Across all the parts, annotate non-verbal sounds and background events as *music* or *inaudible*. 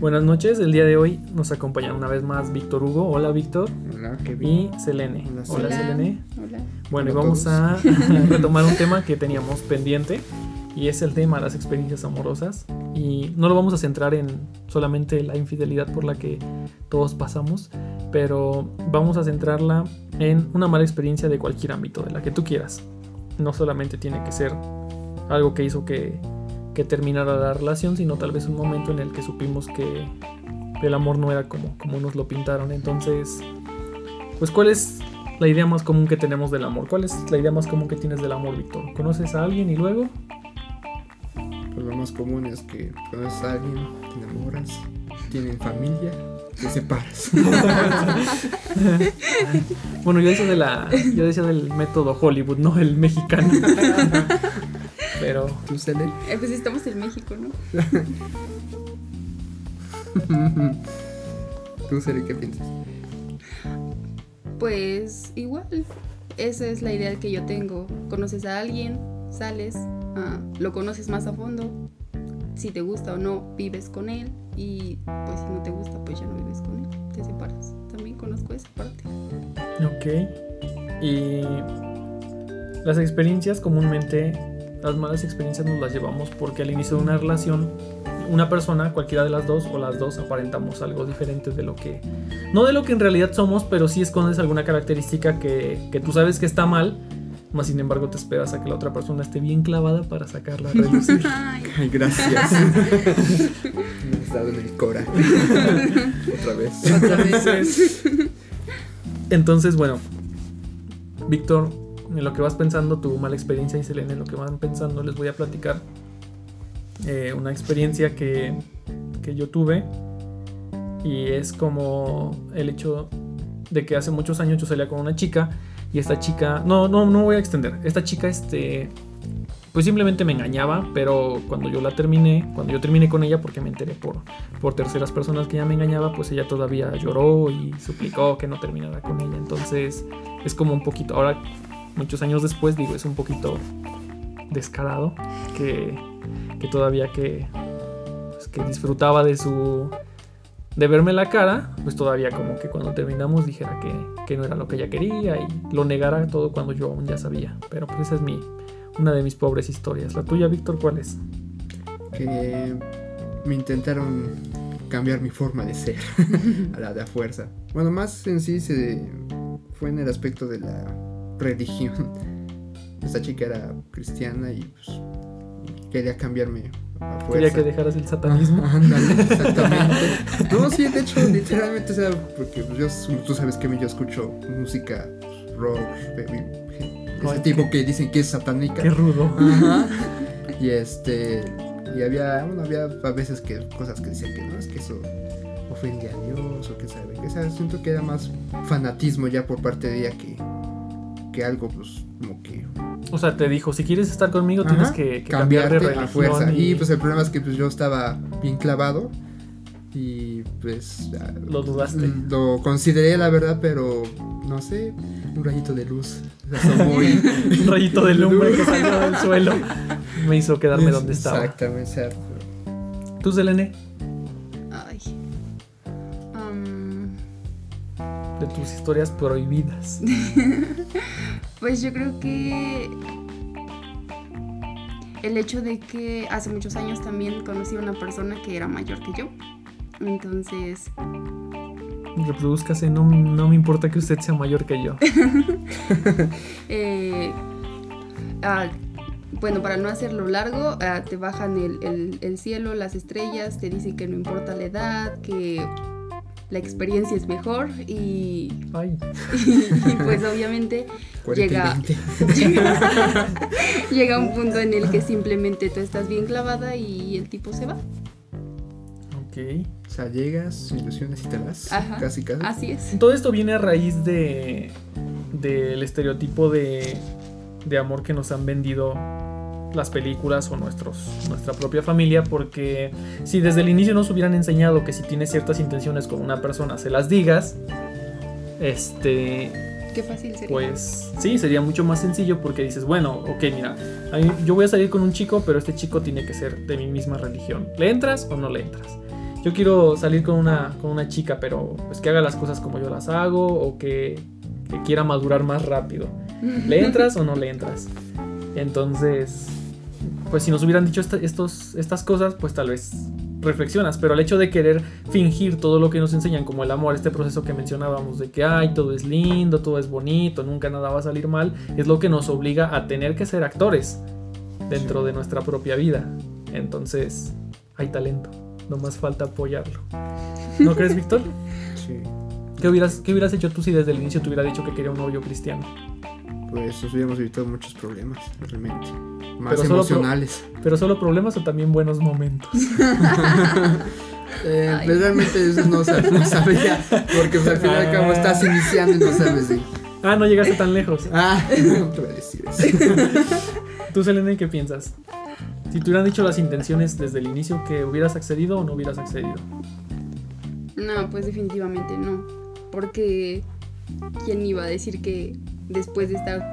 Buenas noches, el día de hoy nos acompaña una vez más Víctor Hugo. Hola Víctor. Hola, Kevin. Y Selene. Hola, Hola. Selene. Hola. Bueno, y vamos todos. a *laughs* *laughs* retomar un tema que teníamos pendiente y es el tema de las experiencias amorosas. Y no lo vamos a centrar en solamente la infidelidad por la que todos pasamos, pero vamos a centrarla en una mala experiencia de cualquier ámbito, de la que tú quieras. No solamente tiene que ser algo que hizo que, que terminara la relación, sino tal vez un momento en el que supimos que el amor no era como, como nos lo pintaron. Entonces, pues, ¿cuál es la idea más común que tenemos del amor? ¿Cuál es la idea más común que tienes del amor, Víctor? ¿Conoces a alguien y luego? Pues lo más común es que conoces a alguien, te enamoras, tienen familia, te separas. *laughs* Bueno, yo decía, de la, yo decía del método Hollywood, no el mexicano. *laughs* Pero, ¿Tú, Cele? Eh, pues estamos en México, ¿no? *laughs* ¿Tú, Cele, qué piensas? Pues igual. Esa es la idea que yo tengo. Conoces a alguien, sales, ah, lo conoces más a fondo. Si te gusta o no, vives con él. Y pues si no te gusta, pues ya no vives con él. Te separas. También conozco esa parte. ok. Y las experiencias comúnmente, las malas experiencias nos las llevamos porque al inicio de una relación, una persona, cualquiera de las dos o las dos, aparentamos algo diferente de lo que... No de lo que en realidad somos, pero sí escondes alguna característica que, que tú sabes que está mal, más sin embargo te esperas a que la otra persona esté bien clavada para sacarla a relucir. *laughs* Ay, gracias. Me has dado en el cora. Otra vez. otra vez. Entonces, bueno, Víctor, en lo que vas pensando, tu mala experiencia y en lo que van pensando, les voy a platicar eh, una experiencia que, que yo tuve. Y es como el hecho de que hace muchos años yo salía con una chica y esta chica, no, no, no voy a extender, esta chica, este, pues simplemente me engañaba, pero cuando yo la terminé, cuando yo terminé con ella, porque me enteré por, por terceras personas que ella me engañaba, pues ella todavía lloró y suplicó que no terminara con ella. Entonces es como un poquito, ahora muchos años después digo, es un poquito descarado que, que todavía que, pues, que disfrutaba de su... De verme la cara, pues todavía como que cuando terminamos dijera que, que no era lo que ella quería y lo negara todo cuando yo aún ya sabía. Pero pues esa es mi, una de mis pobres historias. ¿La tuya, Víctor, cuál es? Que me intentaron cambiar mi forma de ser *laughs* a la de a fuerza. Bueno, más en sí se fue en el aspecto de la religión. Esta chica era cristiana y pues, quería cambiarme a fuerza. Quería que dejaras el satanismo. *laughs* Ándale, exactamente. *laughs* No, sí, de hecho, literalmente, o sea, porque pues, yo, tú sabes que yo escucho música rock, baby, ese tipo que dicen que es satánica. Qué rudo. Ajá. *laughs* Y este, y había, bueno, había a veces que cosas que decían que no, es que eso ofende a Dios o que sabe, que o sea, siento que era más fanatismo ya por parte de ella que, que algo, pues, como que O sea, te dijo, si quieres estar conmigo tienes que, que cambiar de religión. a fuerza. Y... y pues el problema es que pues yo estaba bien clavado y pues lo dudaste. lo consideré la verdad, pero no sé, un rayito de luz *laughs* Un rayito de lumbre que salió del suelo me hizo quedarme donde estaba. Exactamente, o sea, ¿Tú, Selene? Tus historias prohibidas. *laughs* Pues yo creo que el hecho de que hace muchos años también conocí a una persona que era mayor que yo. Entonces, Reproduzcase, no, no me importa que usted sea mayor que yo. *laughs* eh, ah, bueno, para no hacerlo largo, ah, te bajan el, el- el cielo, las estrellas, te dicen que no importa la edad, que la experiencia es mejor y, Ay, *laughs* y pues obviamente 40 y Llega- 20. *laughs* llega, llega un punto en el que simplemente tú estás bien clavada y el tipo se va. ok. O sea, llegas, ilusiones y te vas. Ajá. Casi, casi. Así es. Todo esto viene a raíz de del estereotipo de, de amor que nos han vendido las películas o nuestros, nuestra propia familia, porque si desde el inicio nos hubieran enseñado que si tienes ciertas intenciones con una persona se las digas, este, Qué fácil sería. pues sí, sería mucho más sencillo porque dices, bueno, ok, mira, mí- yo voy a salir con un chico, pero este chico tiene que ser de mi misma religión. ¿Le entras o no le entras? yo quiero salir con una, con una chica, pero pues que haga las cosas como yo las hago o que, que quiera madurar más rápido. ¿Le *laughs* entras o no le entras? Entonces, pues si nos hubieran dicho esta- estos, estas cosas, pues tal vez reflexionas, pero el hecho de querer fingir todo lo que nos enseñan, como el amor, este proceso que mencionábamos, de que, ay, todo es lindo, todo es bonito, nunca nada va a salir mal, es lo que nos obliga a tener que ser actores dentro de nuestra propia vida. Entonces, hay talento, no más falta apoyarlo. ¿No crees, *laughs* Víctor? Sí. ¿Qué hubieras, ¿Qué hubieras hecho tú si desde el inicio te hubiera dicho que quería un novio cristiano? Pues nos hubiéramos evitado muchos problemas, realmente. Más Pero solo pro- emocionales. ¿Pero solo problemas o también buenos momentos? *laughs* Eh, pues realmente eso no, sab- no sabría, porque pues, al final al cabo estás iniciando y no sabes de... Ah, no llegaste tan lejos. Ah, *laughs* no te voy a decir eso. *laughs* Tú, Selene, ¿qué piensas? Si te hubieran dicho las intenciones desde el inicio, que hubieras accedido o no hubieras accedido. No, pues definitivamente no. Porque ¿quién iba a decir que después de estar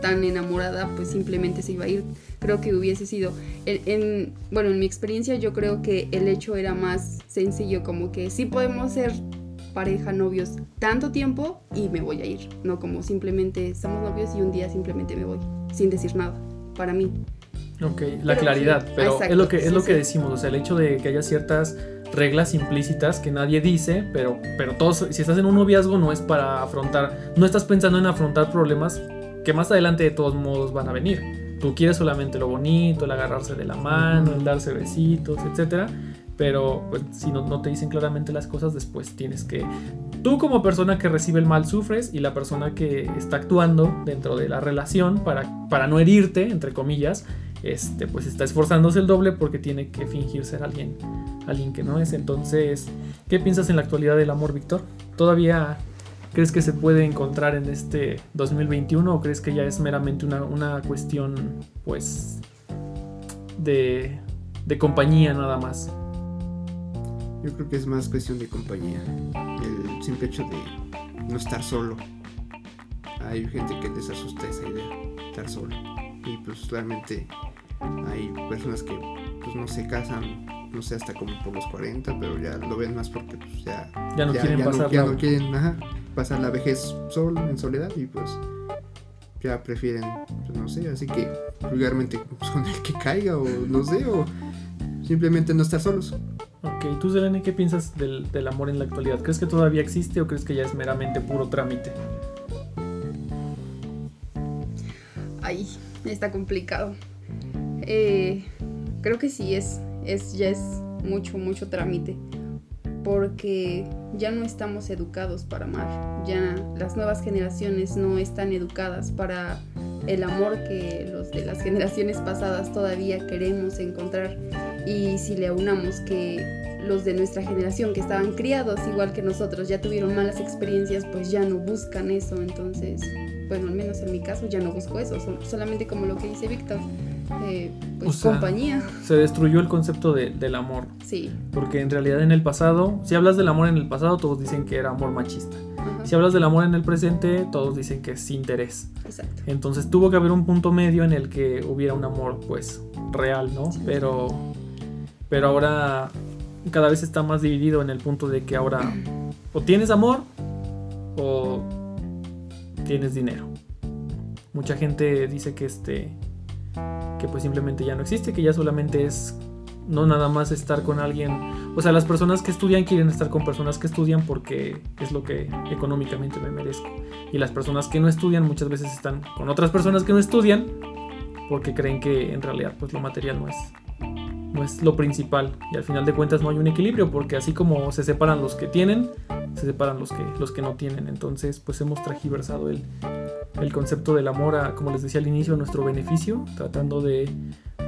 tan enamorada, pues simplemente se iba a ir? Creo que hubiese sido, en, en- bueno, en mi experiencia yo creo que el hecho era más sencillo, como que sí podemos ser pareja, novios, tanto tiempo y me voy a ir. No como simplemente estamos novios y un día simplemente me voy, sin decir nada, para mí. Ok, la Pero claridad, sí, pero exacto, es lo que es sí, lo que decimos, o sea, el hecho de que haya ciertas reglas implícitas que nadie dice, pero pero todos si estás en un noviazgo no es para afrontar, no estás pensando en afrontar problemas que más adelante de todos modos van a venir. Tú quieres solamente lo bonito, el agarrarse de la mano, el darse besitos, etcétera, pero pues, si no, no te dicen claramente las cosas, después tienes que Tú como persona que recibe el mal sufres y la persona que está actuando dentro de la relación para, para no herirte, entre comillas, este, pues está esforzándose el doble porque tiene que fingir ser alguien, alguien que no es. Entonces, ¿qué piensas en la actualidad del amor, Víctor? ¿Todavía crees que se puede encontrar en este 2021 o crees que ya es meramente una, una cuestión, pues, de, de compañía nada más? Yo creo que es más cuestión de compañía. El simple hecho de no estar solo. Hay gente que les asusta esa idea, estar solo. Y pues realmente hay personas que pues no se casan, no sé, hasta como por los 40, pero ya lo ven más porque pues ya, Ya no quieren pasar ya la- no quieren ajá, pasar la vejez solo, en soledad y pues ya prefieren, pues, no sé, así que vulgarmente pues, *laughs* con el que caiga o no sé, o simplemente no estar solos. Ok, tú Selene, ¿qué piensas del, del amor en la actualidad? ¿Crees que todavía existe o crees que ya es meramente puro trámite? Ay, está complicado. Eh, creo que sí es, es, ya es mucho, mucho trámite. Porque ya no estamos educados para amar. Ya las nuevas generaciones no están educadas para el amor que los de las *laughs* generaciones pasadas todavía queremos encontrar. Y si le aunamos que los de nuestra generación que estaban criados igual que nosotros ya tuvieron malas experiencias, pues ya no buscan eso. Entonces, bueno, al menos en mi caso ya no busco eso. Sol- solamente como lo que dice Víctor, eh, pues O sea, compañía. Se destruyó el concepto de- del amor, Sí. porque en realidad en el pasado, si hablas del amor en el pasado, todos dicen que era amor machista. Ajá, Si hablas del amor en el presente, todos dicen que es interés. Exacto. Entonces tuvo que haber un punto medio en el que hubiera un amor, pues, real, ¿no? Pero, pero ahora cada vez está más dividido en el punto de que ahora o tienes amor o tienes dinero. Mucha gente dice que este que pues simplemente ya no existe, que ya solamente es no nada más estar con alguien, o sea, las personas que estudian quieren estar con personas que estudian porque es lo que económicamente me merezco. Y las personas que no estudian muchas veces están con otras personas que no estudian porque creen que en realidad pues lo material no es no es lo principal. Y al final de cuentas no hay un equilibrio porque así como se separan los que tienen se separan los que los que no tienen. Entonces pues hemos tragiversado el, el concepto del amor a como les decía al inicio a nuestro beneficio tratando de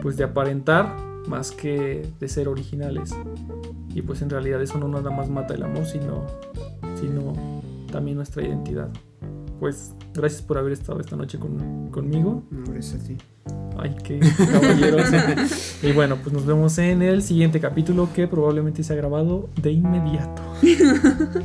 pues de aparentar más que de ser originales y pues en realidad eso no nada más mata el amor sino sino también nuestra identidad pues gracias por haber estado esta noche con- conmigo No, es así. Ay, qué caballeros. y bueno, pues nos vemos en el siguiente capítulo que probablemente se ha grabado de inmediato. *laughs*